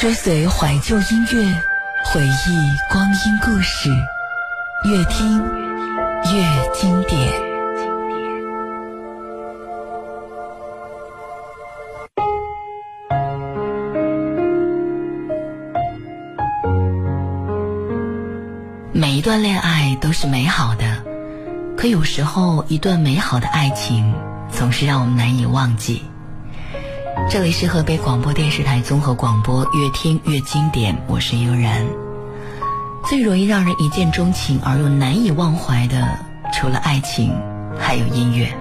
追随怀旧音乐，回忆光阴故事，越听越经典。每一段恋爱都是美好的，可有时候一段美好的爱情总是让我们难以忘记。这里是河北广播电视台综合广播，越听越经典。我是悠然。最容易让人一见钟情而又难以忘怀的，除了爱情，还有音乐。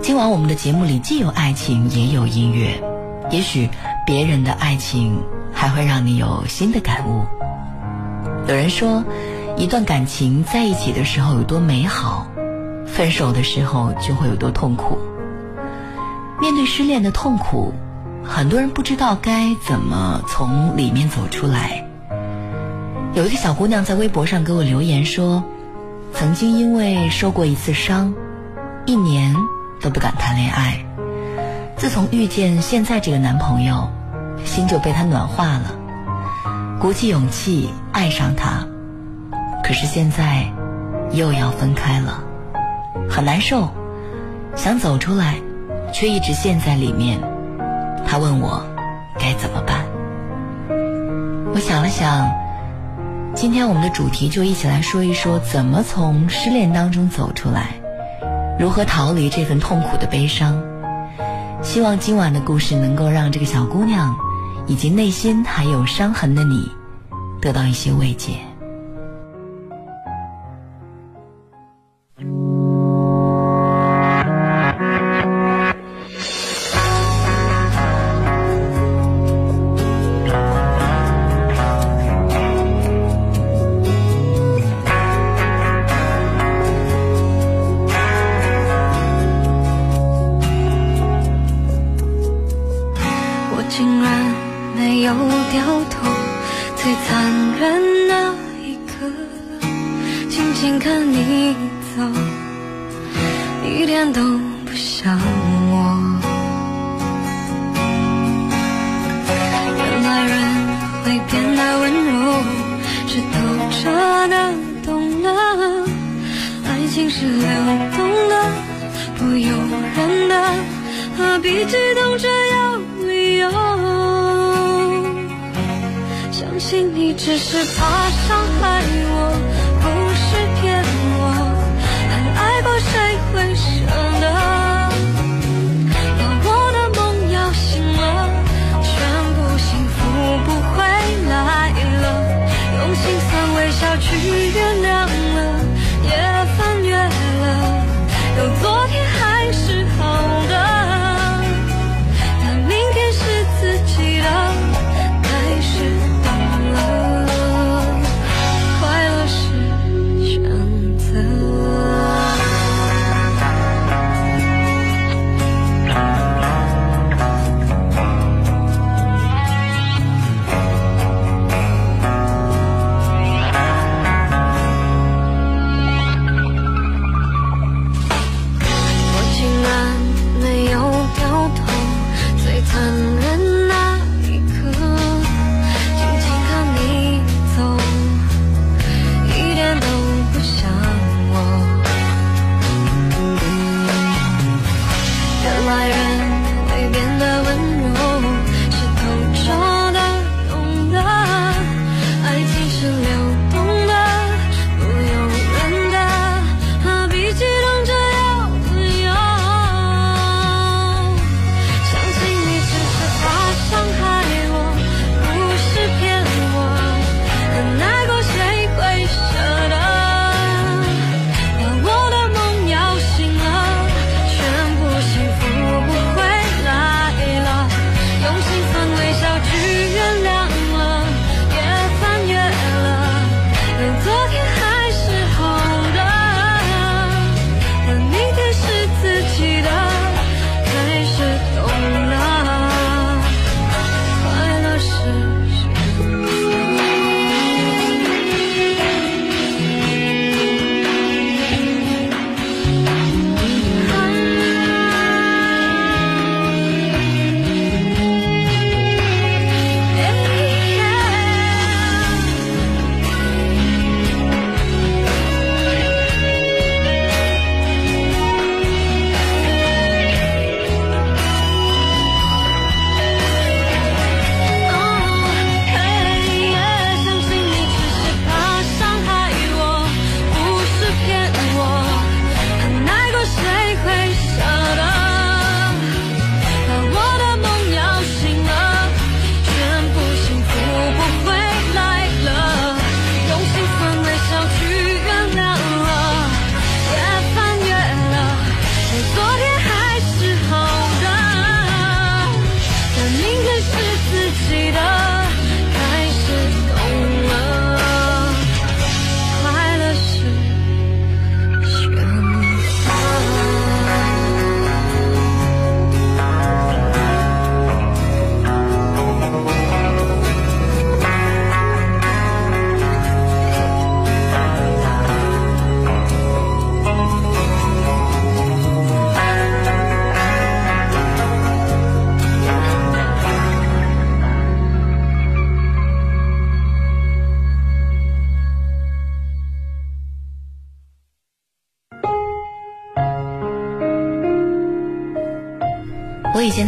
今晚我们的节目里既有爱情，也有音乐。也许别人的爱情还会让你有新的感悟。有人说，一段感情在一起的时候有多美好，分手的时候就会有多痛苦。对失恋的痛苦，很多人不知道该怎么从里面走出来。有一个小姑娘在微博上给我留言说，曾经因为受过一次伤，一年都不敢谈恋爱。自从遇见现在这个男朋友，心就被他暖化了，鼓起勇气爱上他。可是现在又要分开了，很难受，想走出来。却一直陷在里面。他问我该怎么办。我想了想，今天我们的主题就一起来说一说怎么从失恋当中走出来，如何逃离这份痛苦的悲伤。希望今晚的故事能够让这个小姑娘以及内心还有伤痕的你得到一些慰藉。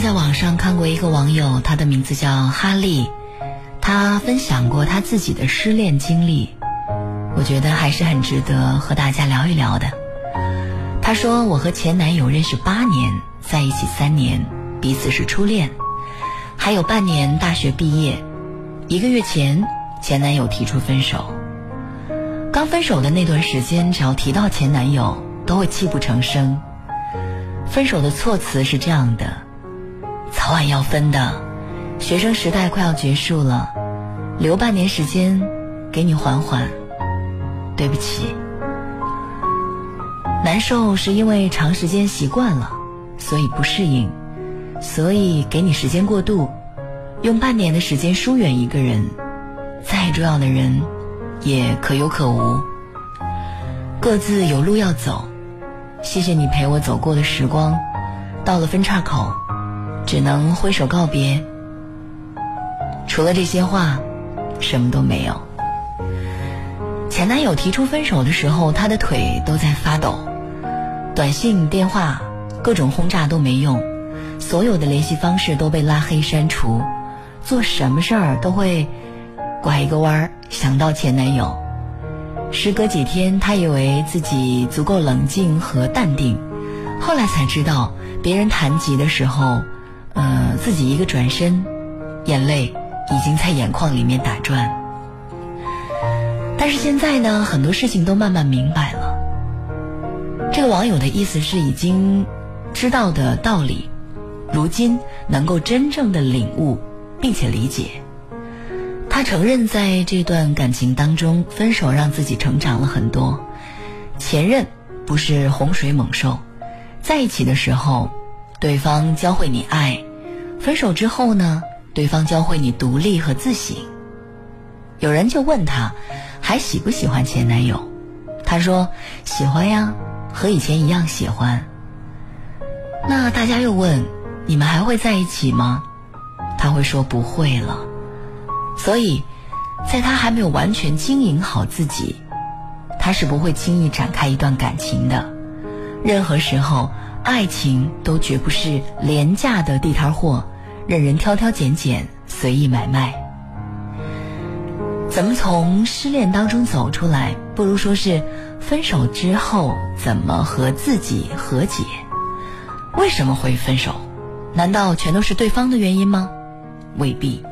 在网上看过一个网友，他的名字叫哈利，他分享过他自己的失恋经历，我觉得还是很值得和大家聊一聊的。他说：“我和前男友认识八年，在一起三年，彼此是初恋，还有半年大学毕业。一个月前，前男友提出分手。刚分手的那段时间，只要提到前男友，都会泣不成声。分手的措辞是这样的：早晚要分的，学生时代快要结束了，留半年时间给你缓缓。对不起。”难受是因为长时间习惯了，所以不适应，所以给你时间过渡，用半年的时间疏远一个人，再重要的人，也可有可无。各自有路要走，谢谢你陪我走过的时光，到了分岔口，只能挥手告别。除了这些话，什么都没有。前男友提出分手的时候，他的腿都在发抖。短信、电话，各种轰炸都没用，所有的联系方式都被拉黑删除，做什么事儿都会拐一个弯儿想到前男友。时隔几天，他以为自己足够冷静和淡定，后来才知道，别人谈及的时候，呃，自己一个转身，眼泪已经在眼眶里面打转。但是现在呢，很多事情都慢慢明白了。这个网友的意思是，已经知道的道理，如今能够真正的领悟，并且理解。他承认，在这段感情当中，分手让自己成长了很多。前任不是洪水猛兽，在一起的时候，对方教会你爱；分手之后呢，对方教会你独立和自省。有人就问他，还喜不喜欢前男友？他说：喜欢呀。和以前一样喜欢。那大家又问，你们还会在一起吗？他会说不会了。所以，在他还没有完全经营好自己，他是不会轻易展开一段感情的。任何时候，爱情都绝不是廉价的地摊货，任人挑挑拣拣，随意买卖。怎么从失恋当中走出来？不如说是。分手之后怎么和自己和解？为什么会分手？难道全都是对方的原因吗？未必。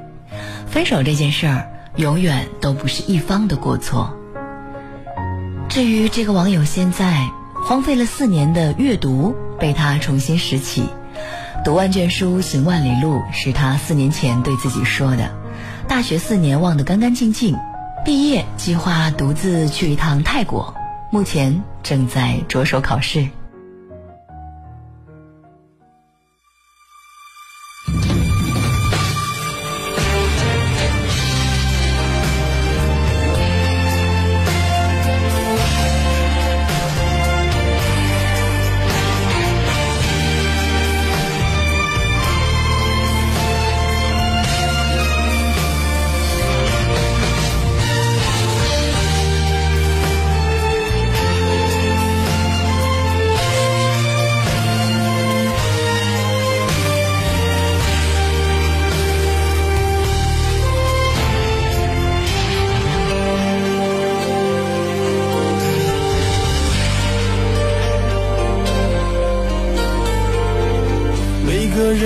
分手这件事儿永远都不是一方的过错。至于这个网友现在荒废了四年的阅读被他重新拾起，读万卷书行万里路是他四年前对自己说的。大学四年忘得干干净净，毕业计划独自去一趟泰国。目前正在着手考试。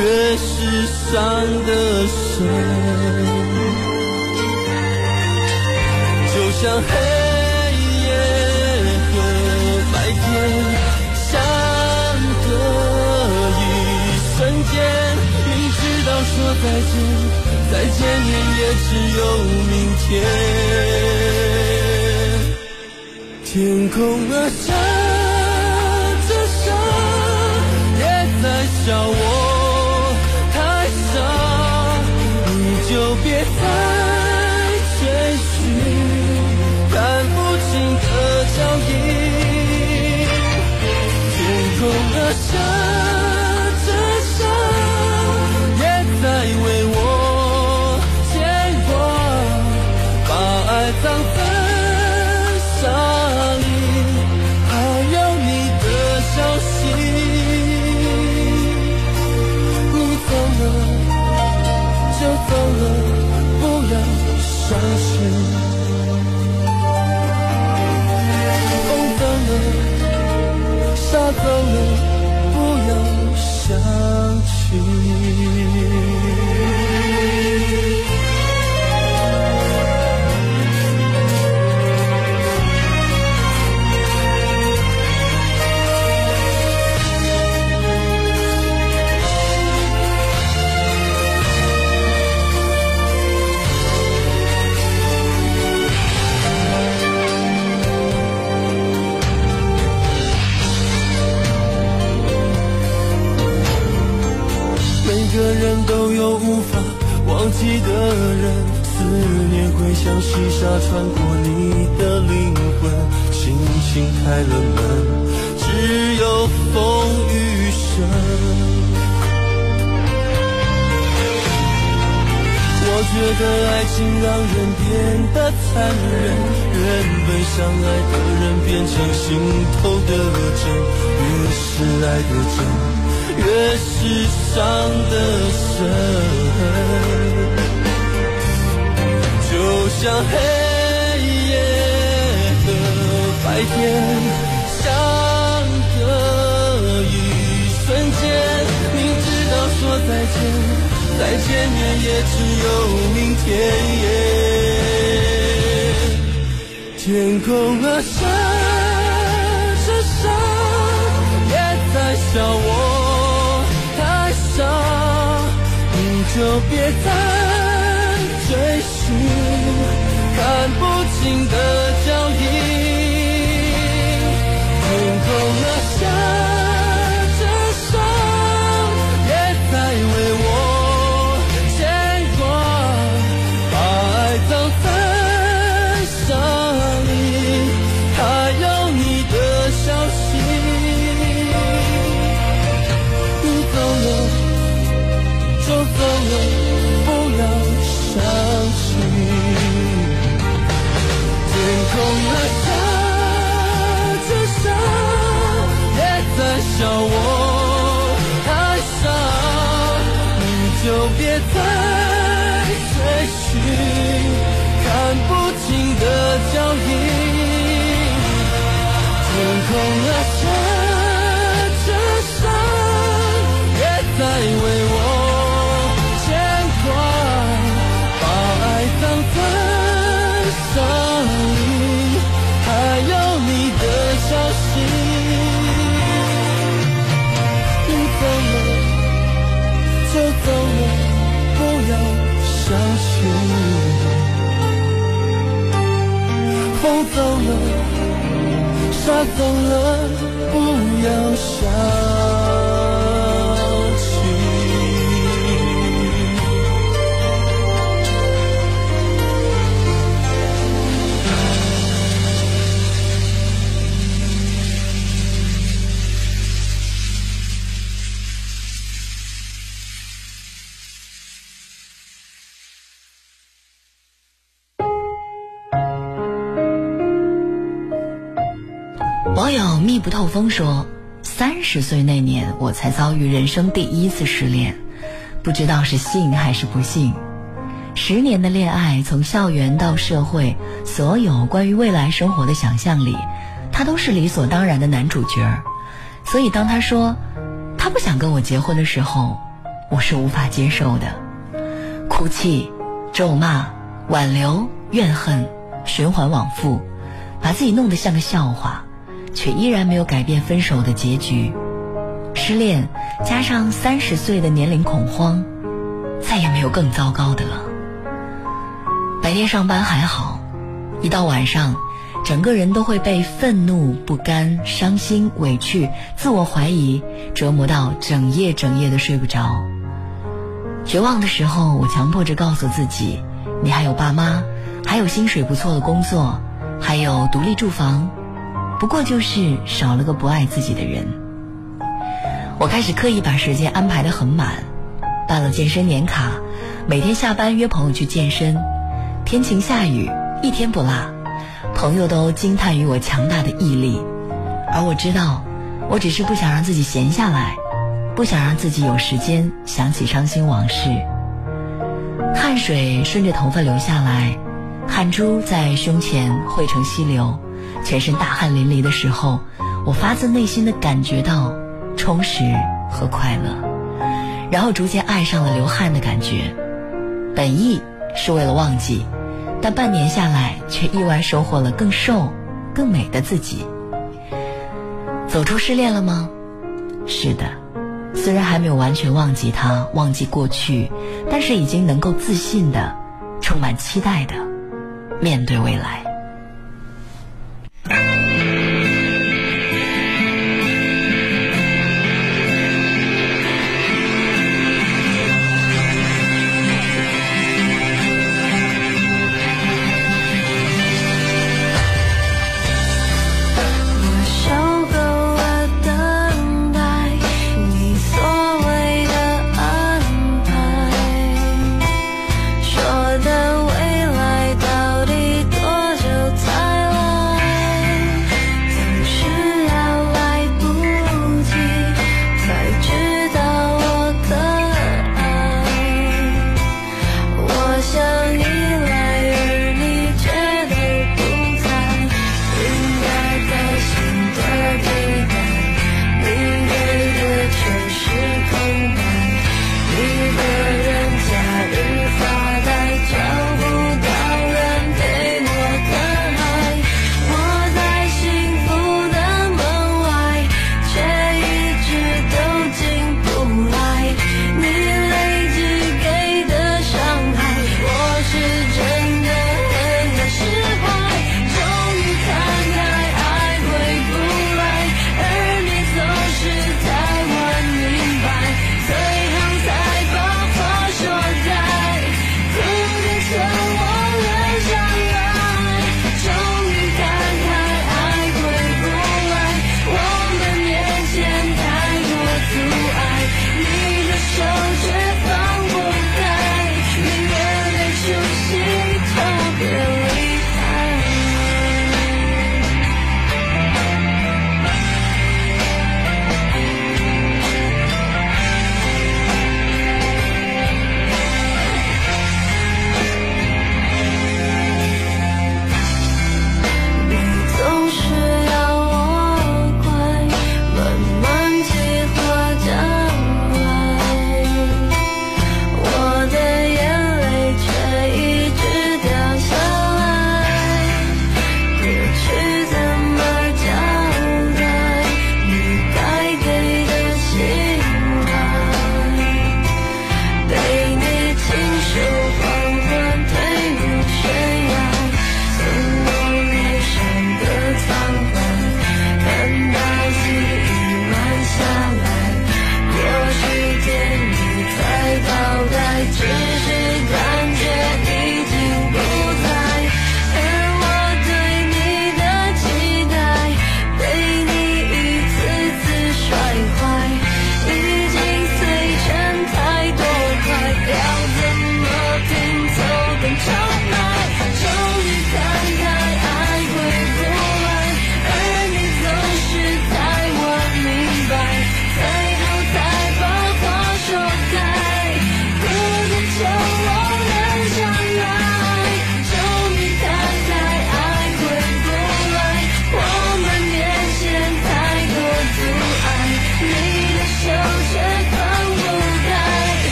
越是伤得深。就像黑夜和白天相隔一瞬间，明知道说再见，再见面也只有明天。天空啊，下着沙，也在笑我脚印，天空的沙，这沙也在为笑我太傻。你就别再追寻看不清的网友密不透风说：“三十岁那年，我才遭遇人生第一次失恋，不知道是幸还是不幸。十年的恋爱，从校园到社会，所有关于未来生活的想象里，他都是理所当然的男主角。所以当他说他不想跟我结婚的时候，我是无法接受的。哭泣、咒骂、挽留、怨恨，循环往复，把自己弄得像个笑话。”却依然没有改变分手的结局，失恋加上三十岁的年龄恐慌，再也没有更糟糕的了。白天上班还好，一到晚上，整个人都会被愤怒、不甘、伤心、委屈、自我怀疑折磨到整夜整夜的睡不着。绝望的时候，我强迫着告诉自己，你还有爸妈，还有薪水不错的工作，还有独立住房，不过就是少了个不爱自己的人。我开始刻意把时间安排得很满，办了健身年卡，每天下班约朋友去健身，天晴下雨一天不落，朋友都惊叹于我强大的毅力，而我知道，我只是不想让自己闲下来。不想让自己有时间想起伤心往事，汗水顺着头发流下来，汗珠在胸前汇成溪流，全身大汗淋漓的时候，我发自内心的感觉到充实和快乐，然后逐渐爱上了流汗的感觉。本意是为了忘记，但半年下来却意外收获了更瘦、更美的自己。走出失恋了吗？是的。虽然还没有完全忘记他，忘记过去，但是已经能够自信的、充满期待的面对未来。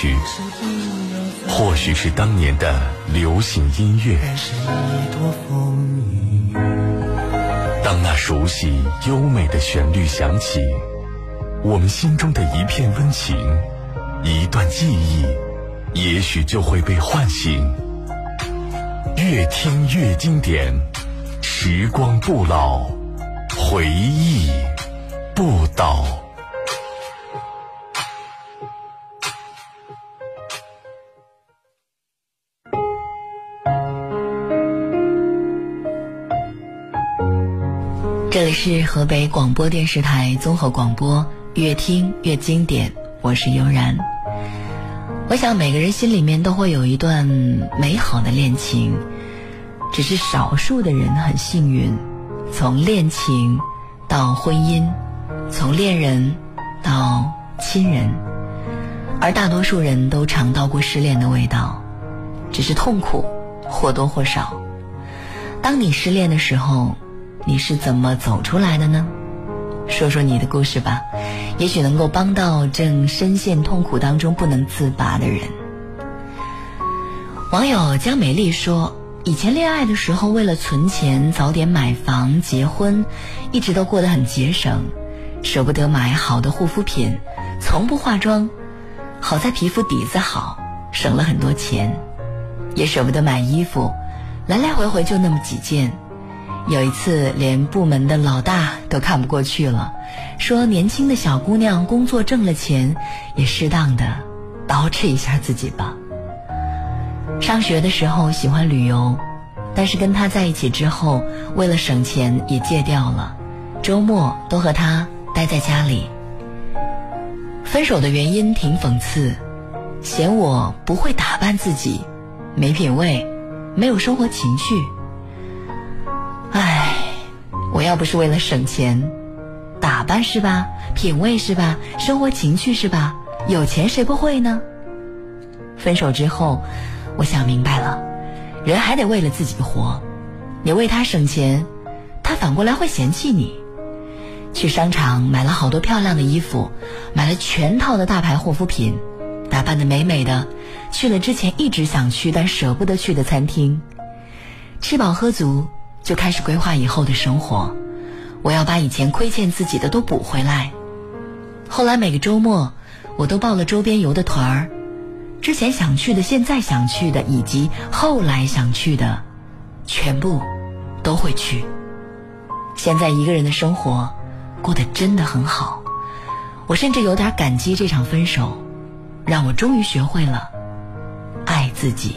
曲，或许是当年的流行音乐。当那熟悉优美的旋律响起，我们心中的一片温情，一段记忆，也许就会被唤醒。越听越经典，时光不老，回忆不倒。里是河北广播电视台综合广播，越听越经典。我是悠然。我想每个人心里面都会有一段美好的恋情，只是少数的人很幸运，从恋情到婚姻，从恋人到亲人，而大多数人都尝到过失恋的味道，只是痛苦或多或少。当你失恋的时候。你是怎么走出来的呢？说说你的故事吧，也许能够帮到正深陷痛苦当中不能自拔的人。网友江美丽说：“以前恋爱的时候，为了存钱早点买房结婚，一直都过得很节省，舍不得买好的护肤品，从不化妆。好在皮肤底子好，省了很多钱，也舍不得买衣服，来来回回就那么几件。”有一次，连部门的老大都看不过去了，说：“年轻的小姑娘工作挣了钱，也适当的捯饬一下自己吧。”上学的时候喜欢旅游，但是跟他在一起之后，为了省钱也戒掉了，周末都和他待在家里。分手的原因挺讽刺，嫌我不会打扮自己，没品味，没有生活情趣。唉，我要不是为了省钱，打扮是吧？品味是吧？生活情趣是吧？有钱谁不会呢？分手之后，我想明白了，人还得为了自己活。你为他省钱，他反过来会嫌弃你。去商场买了好多漂亮的衣服，买了全套的大牌护肤品，打扮的美美的，去了之前一直想去但舍不得去的餐厅，吃饱喝足。就开始规划以后的生活，我要把以前亏欠自己的都补回来。后来每个周末，我都报了周边游的团儿，之前想去的、现在想去的，以及后来想去的，全部都会去。现在一个人的生活过得真的很好，我甚至有点感激这场分手，让我终于学会了爱自己。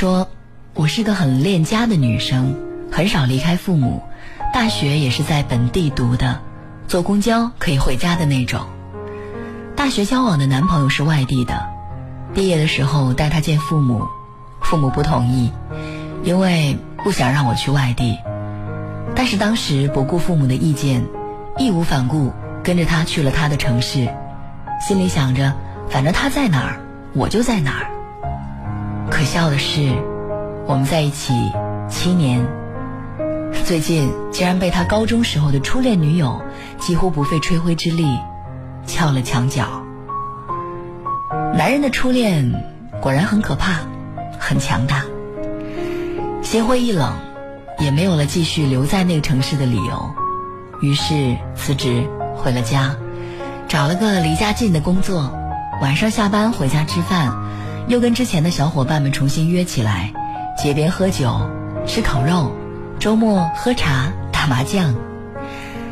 说：“我是个很恋家的女生，很少离开父母，大学也是在本地读的，坐公交可以回家的那种。大学交往的男朋友是外地的，毕业的时候带他见父母，父母不同意，因为不想让我去外地。但是当时不顾父母的意见，义无反顾跟着他去了他的城市，心里想着，反正他在哪儿，我就在哪儿。”可笑的是，我们在一起七年，最近竟然被他高中时候的初恋女友几乎不费吹灰之力撬了墙角。男人的初恋果然很可怕，很强大。心灰意冷，也没有了继续留在那个城市的理由，于是辞职回了家，找了个离家近的工作，晚上下班回家吃饭。又跟之前的小伙伴们重新约起来，街边喝酒、吃烤肉，周末喝茶、打麻将，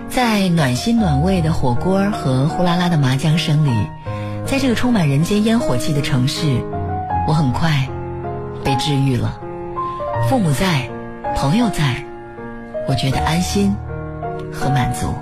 在暖心暖胃的火锅和呼啦啦的麻将声里，在这个充满人间烟火气的城市，我很快被治愈了。父母在，朋友在，我觉得安心和满足。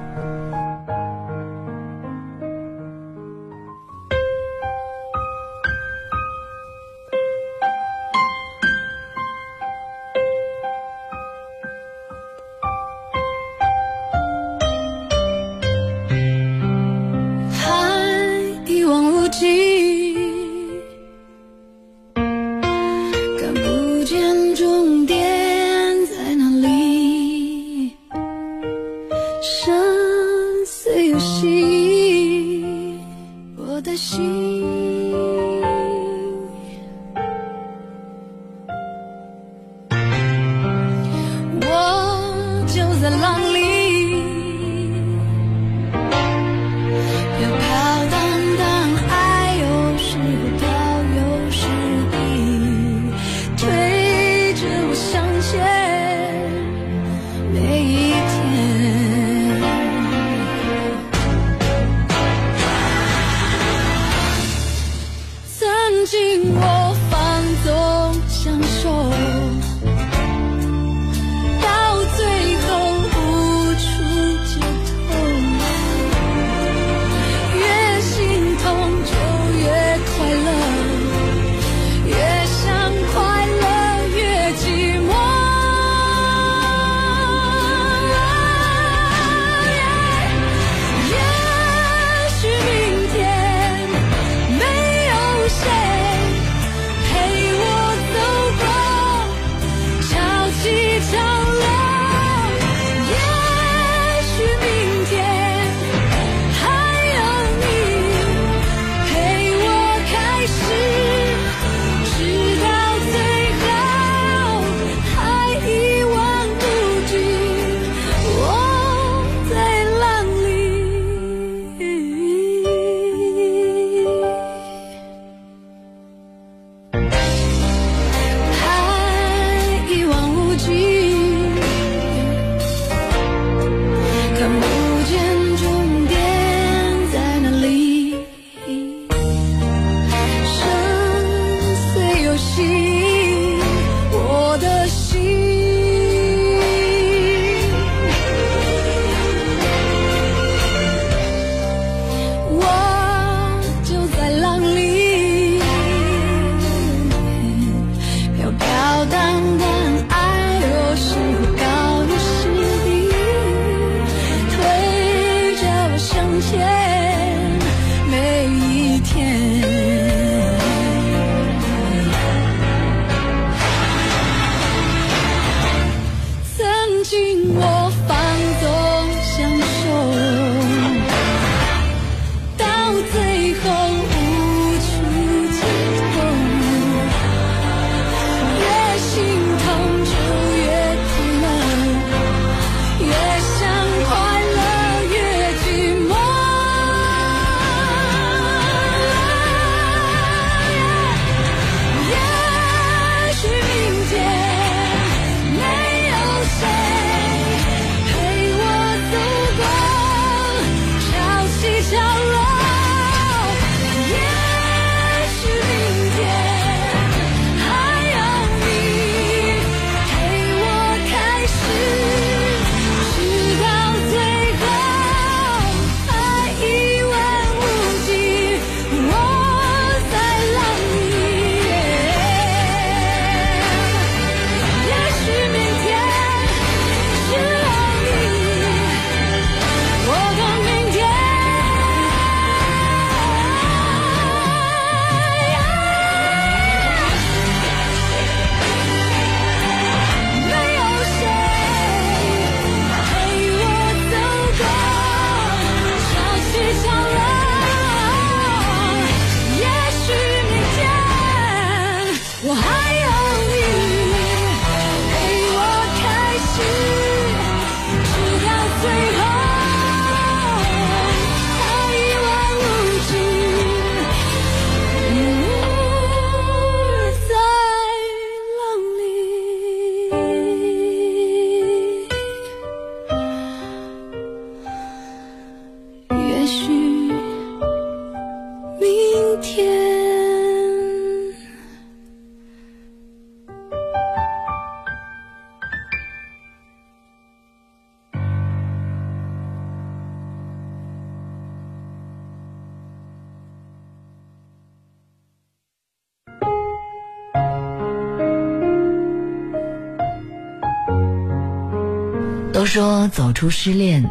都说走出失恋，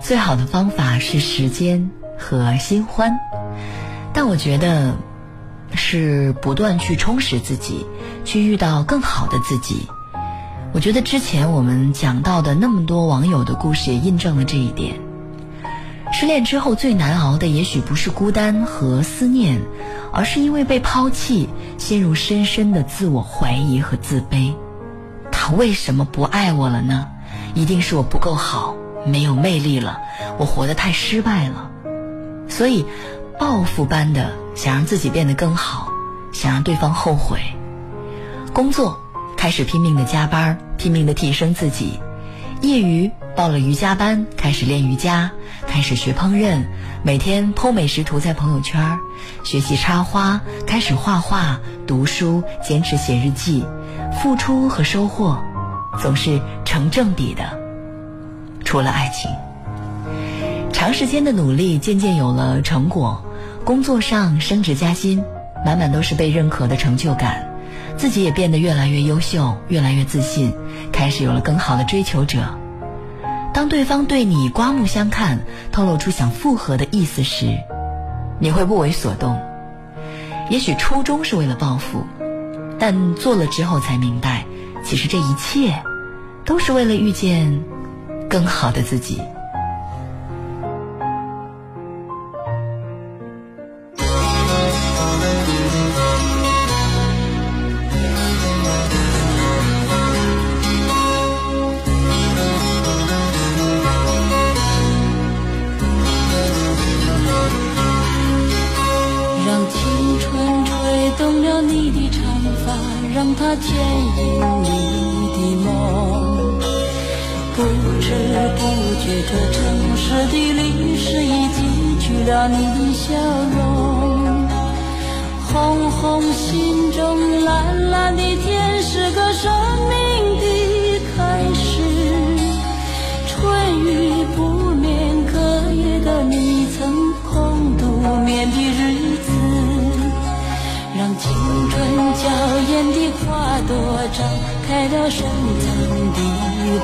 最好的方法是时间和新欢，但我觉得是不断去充实自己，去遇到更好的自己。我觉得之前我们讲到的那么多网友的故事，也印证了这一点。失恋之后最难熬的，也许不是孤单和思念，而是因为被抛弃，陷入深深的自我怀疑和自卑。他为什么不爱我了呢？一定是我不够好，没有魅力了，我活得太失败了。所以，报复般的想让自己变得更好，想让对方后悔。工作。开始拼命的加班，拼命的提升自己。业余报了瑜伽班，开始练瑜伽，开始学烹饪，每天剖美食图在朋友圈。学习插花，开始画画，读书，坚持写日记。付出和收获总是成正比的。除了爱情，长时间的努力渐渐有了成果，工作上升职加薪，满满都是被认可的成就感。自己也变得越来越优秀，越来越自信，开始有了更好的追求者。当对方对你刮目相看，透露出想复合的意思时，你会不为所动。也许初衷是为了报复，但做了之后才明白，其实这一切都是为了遇见更好的自己。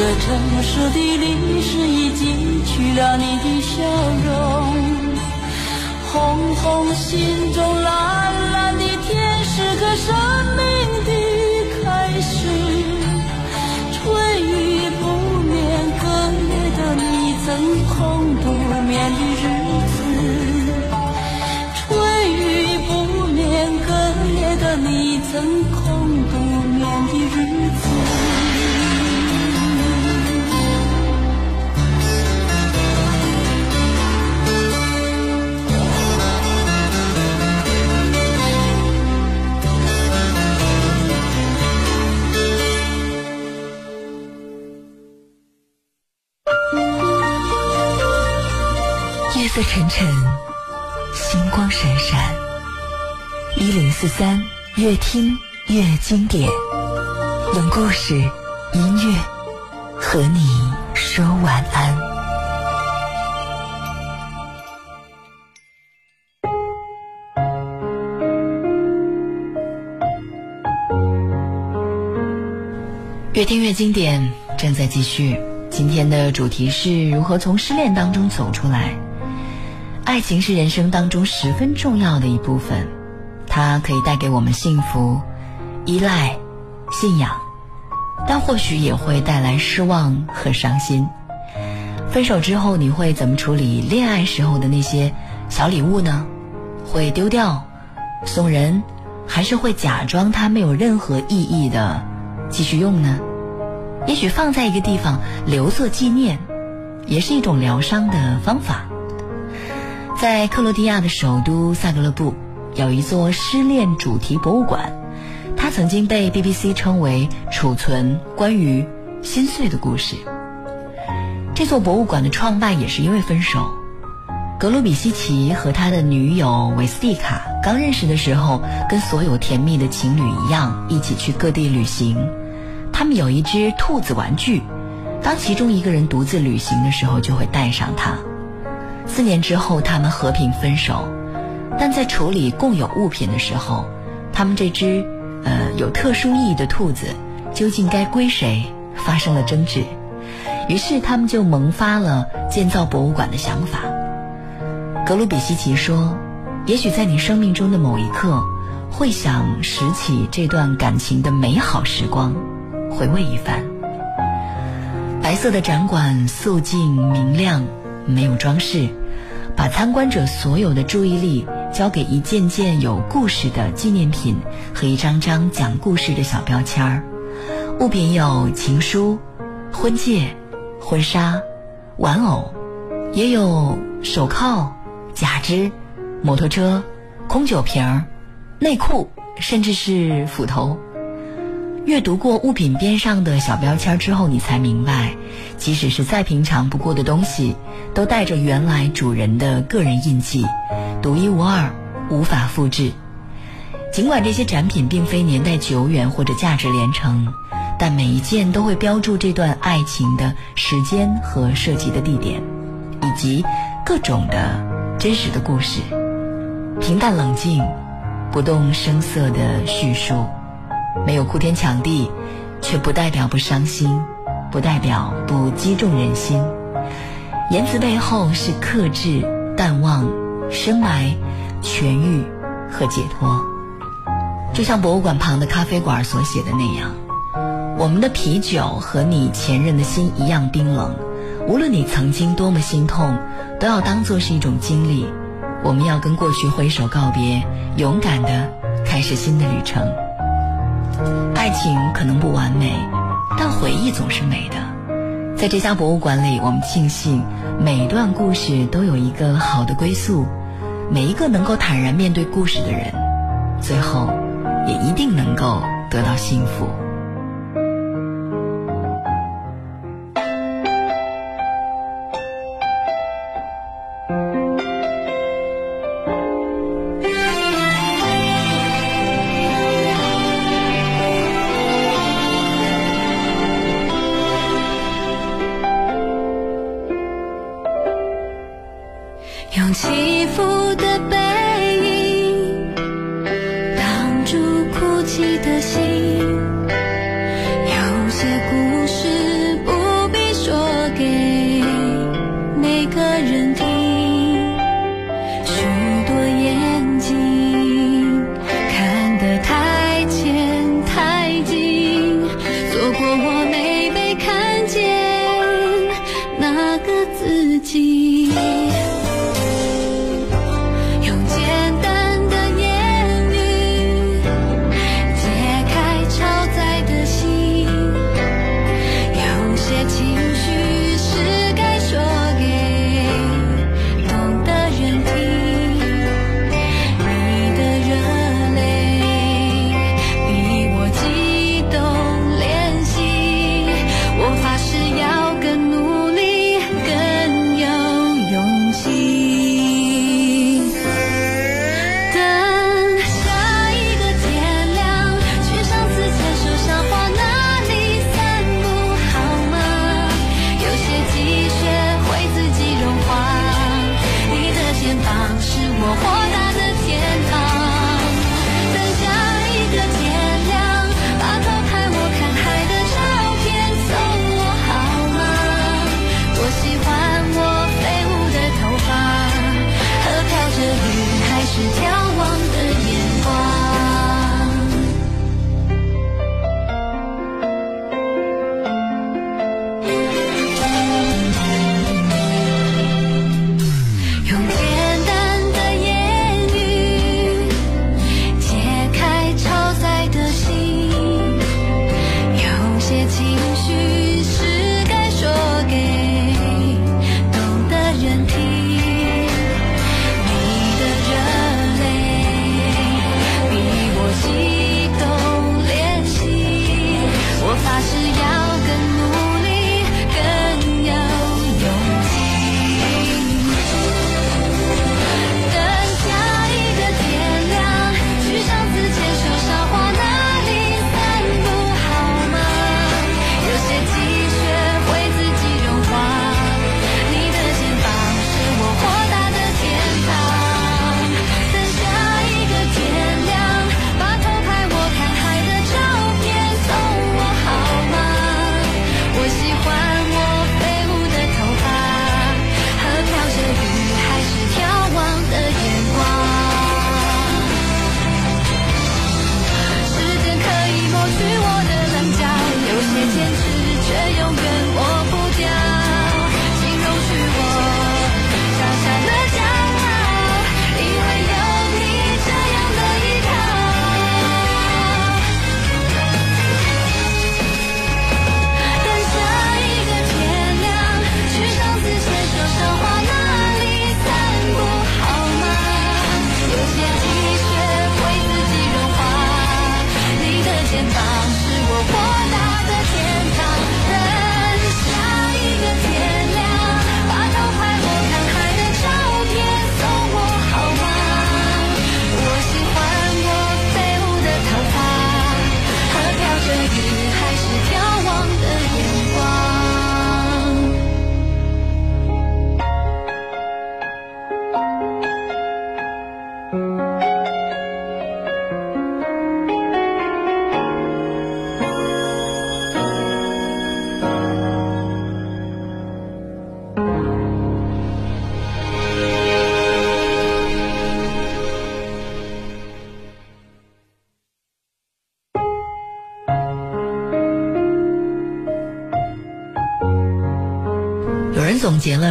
这城市的历史已记取了你的笑容，红红心中蓝蓝的天是个生命的开始。春雨不眠，隔夜的你曾空独眠的日色沉沉，星光闪闪。一零四三，越听越经典，用故事、音乐和你说晚安。越听越经典正在继续，今天的主题是如何从失恋当中走出来。爱情是人生当中十分重要的一部分，它可以带给我们幸福、依赖、信仰，但或许也会带来失望和伤心。分手之后，你会怎么处理恋爱时候的那些小礼物呢？会丢掉、送人，还是会假装它没有任何意义的继续用呢？也许放在一个地方留作纪念，也是一种疗伤的方法。在克罗地亚的首都萨格勒布，有一座失恋主题博物馆，它曾经被 BBC 称为储存关于心碎的故事。这座博物馆的创办也是因为分手。格鲁比西奇和他的女友维斯蒂卡刚认识的时候，跟所有甜蜜的情侣一样，一起去各地旅行。他们有一只兔子玩具，当其中一个人独自旅行的时候，就会带上它。四年之后，他们和平分手，但在处理共有物品的时候，他们这只呃有特殊意义的兔子究竟该归谁发生了争执，于是他们就萌发了建造博物馆的想法。格鲁比西奇说：“也许在你生命中的某一刻，会想拾起这段感情的美好时光，回味一番。”白色的展馆肃静明亮，没有装饰。把参观者所有的注意力交给一件件有故事的纪念品和一张张讲故事的小标签儿。物品有情书、婚戒、婚纱、玩偶，也有手铐、假肢、摩托车、空酒瓶儿、内裤，甚至是斧头。阅读过物品边上的小标签之后，你才明白，即使是再平常不过的东西，都带着原来主人的个人印记，独一无二，无法复制。尽管这些展品并非年代久远或者价值连城，但每一件都会标注这段爱情的时间和涉及的地点，以及各种的真实的故事。平淡冷静，不动声色的叙述。没有哭天抢地，却不代表不伤心，不代表不击中人心。言辞背后是克制、淡忘、深埋、痊愈和解脱。就像博物馆旁的咖啡馆所写的那样，我们的啤酒和你前任的心一样冰冷。无论你曾经多么心痛，都要当做是一种经历。我们要跟过去挥手告别，勇敢的开始新的旅程。爱情可能不完美，但回忆总是美的。在这家博物馆里，我们庆幸每一段故事都有一个好的归宿，每一个能够坦然面对故事的人，最后也一定能够得到幸福。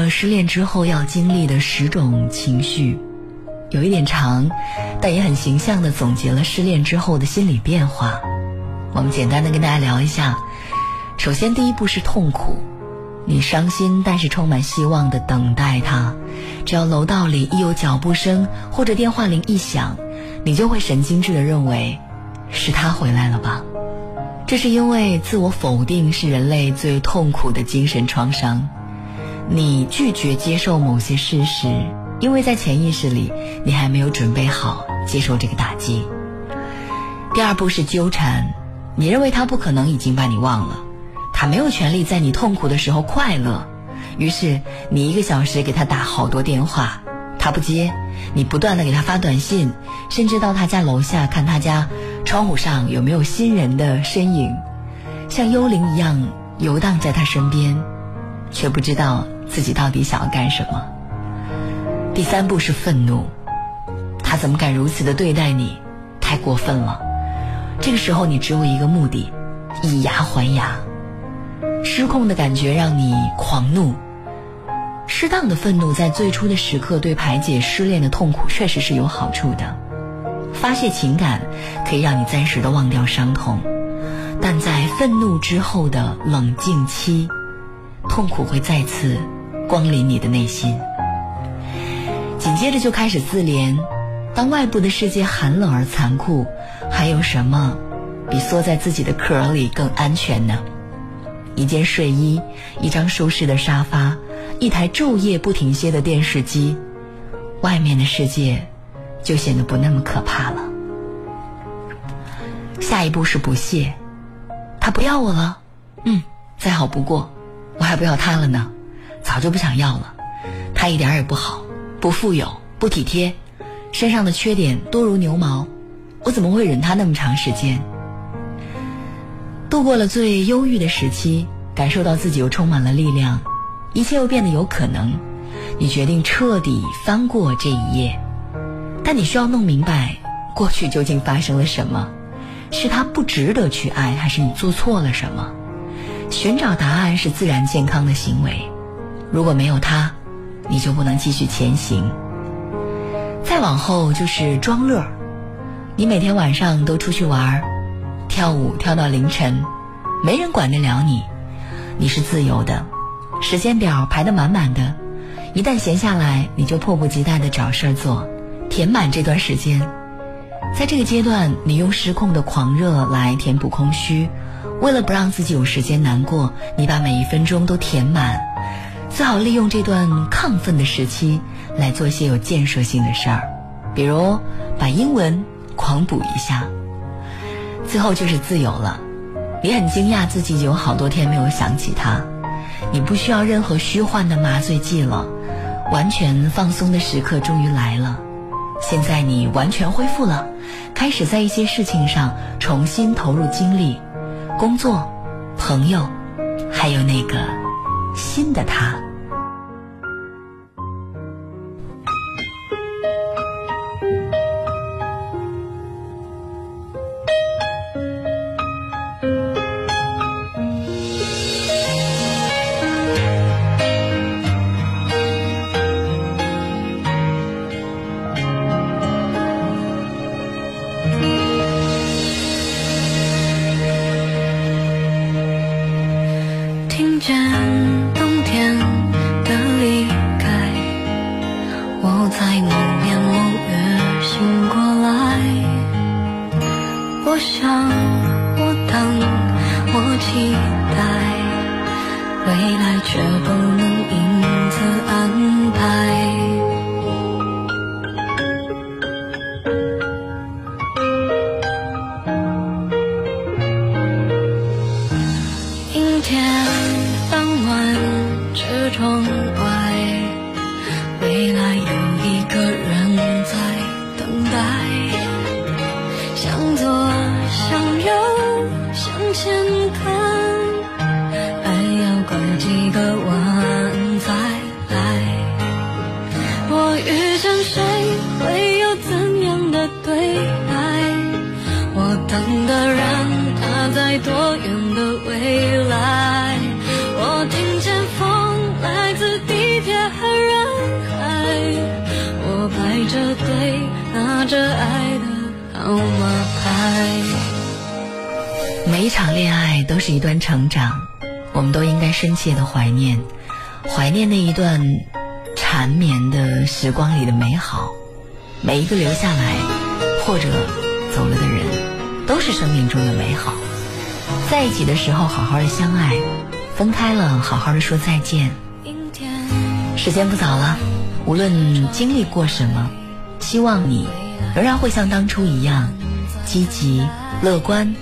失恋之后要经历的十种情绪，有一点长，但也很形象的总结了失恋之后的心理变化。我们简单的跟大家聊一下。首先，第一步是痛苦，你伤心，但是充满希望的等待他。只要楼道里一有脚步声或者电话铃一响，你就会神经质的认为是他回来了吧？这是因为自我否定是人类最痛苦的精神创伤。你拒绝接受某些事实，因为在潜意识里你还没有准备好接受这个打击。第二步是纠缠，你认为他不可能已经把你忘了，他没有权利在你痛苦的时候快乐，于是你一个小时给他打好多电话，他不接，你不断的给他发短信，甚至到他家楼下看他家窗户上有没有新人的身影，像幽灵一样游荡在他身边，却不知道。自己到底想要干什么？第三步是愤怒，他怎么敢如此的对待你？太过分了！这个时候你只有一个目的，以牙还牙。失控的感觉让你狂怒，适当的愤怒在最初的时刻对排解失恋的痛苦确实是有好处的。发泄情感可以让你暂时的忘掉伤痛，但在愤怒之后的冷静期，痛苦会再次。光临你的内心，紧接着就开始自怜。当外部的世界寒冷而残酷，还有什么比缩在自己的壳里更安全呢？一件睡衣，一张舒适的沙发，一台昼夜不停歇的电视机，外面的世界就显得不那么可怕了。下一步是不屑，他不要我了，嗯，再好不过，我还不要他了呢。早就不想要了，他一点也不好，不富有，不体贴，身上的缺点多如牛毛，我怎么会忍他那么长时间？度过了最忧郁的时期，感受到自己又充满了力量，一切又变得有可能，你决定彻底翻过这一页，但你需要弄明白过去究竟发生了什么，是他不值得去爱，还是你做错了什么？寻找答案是自然健康的行为。如果没有他，你就不能继续前行。再往后就是装乐，你每天晚上都出去玩，跳舞跳到凌晨，没人管得了你，你是自由的，时间表排得满满的，一旦闲下来，你就迫不及待地找事儿做，填满这段时间。在这个阶段，你用失控的狂热来填补空虚，为了不让自己有时间难过，你把每一分钟都填满。最好利用这段亢奋的时期来做些有建设性的事儿，比如把英文狂补一下。最后就是自由了，你很惊讶自己有好多天没有想起他，你不需要任何虚幻的麻醉剂了，完全放松的时刻终于来了。现在你完全恢复了，开始在一些事情上重新投入精力，工作、朋友，还有那个新的他。切的怀念，怀念那一段缠绵的时光里的美好。每一个留下来或者走了的人，都是生命中的美好。在一起的时候，好好的相爱；分开了，好好的说再见。时间不早了，无论经历过什么，希望你仍然会像当初一样积极乐观。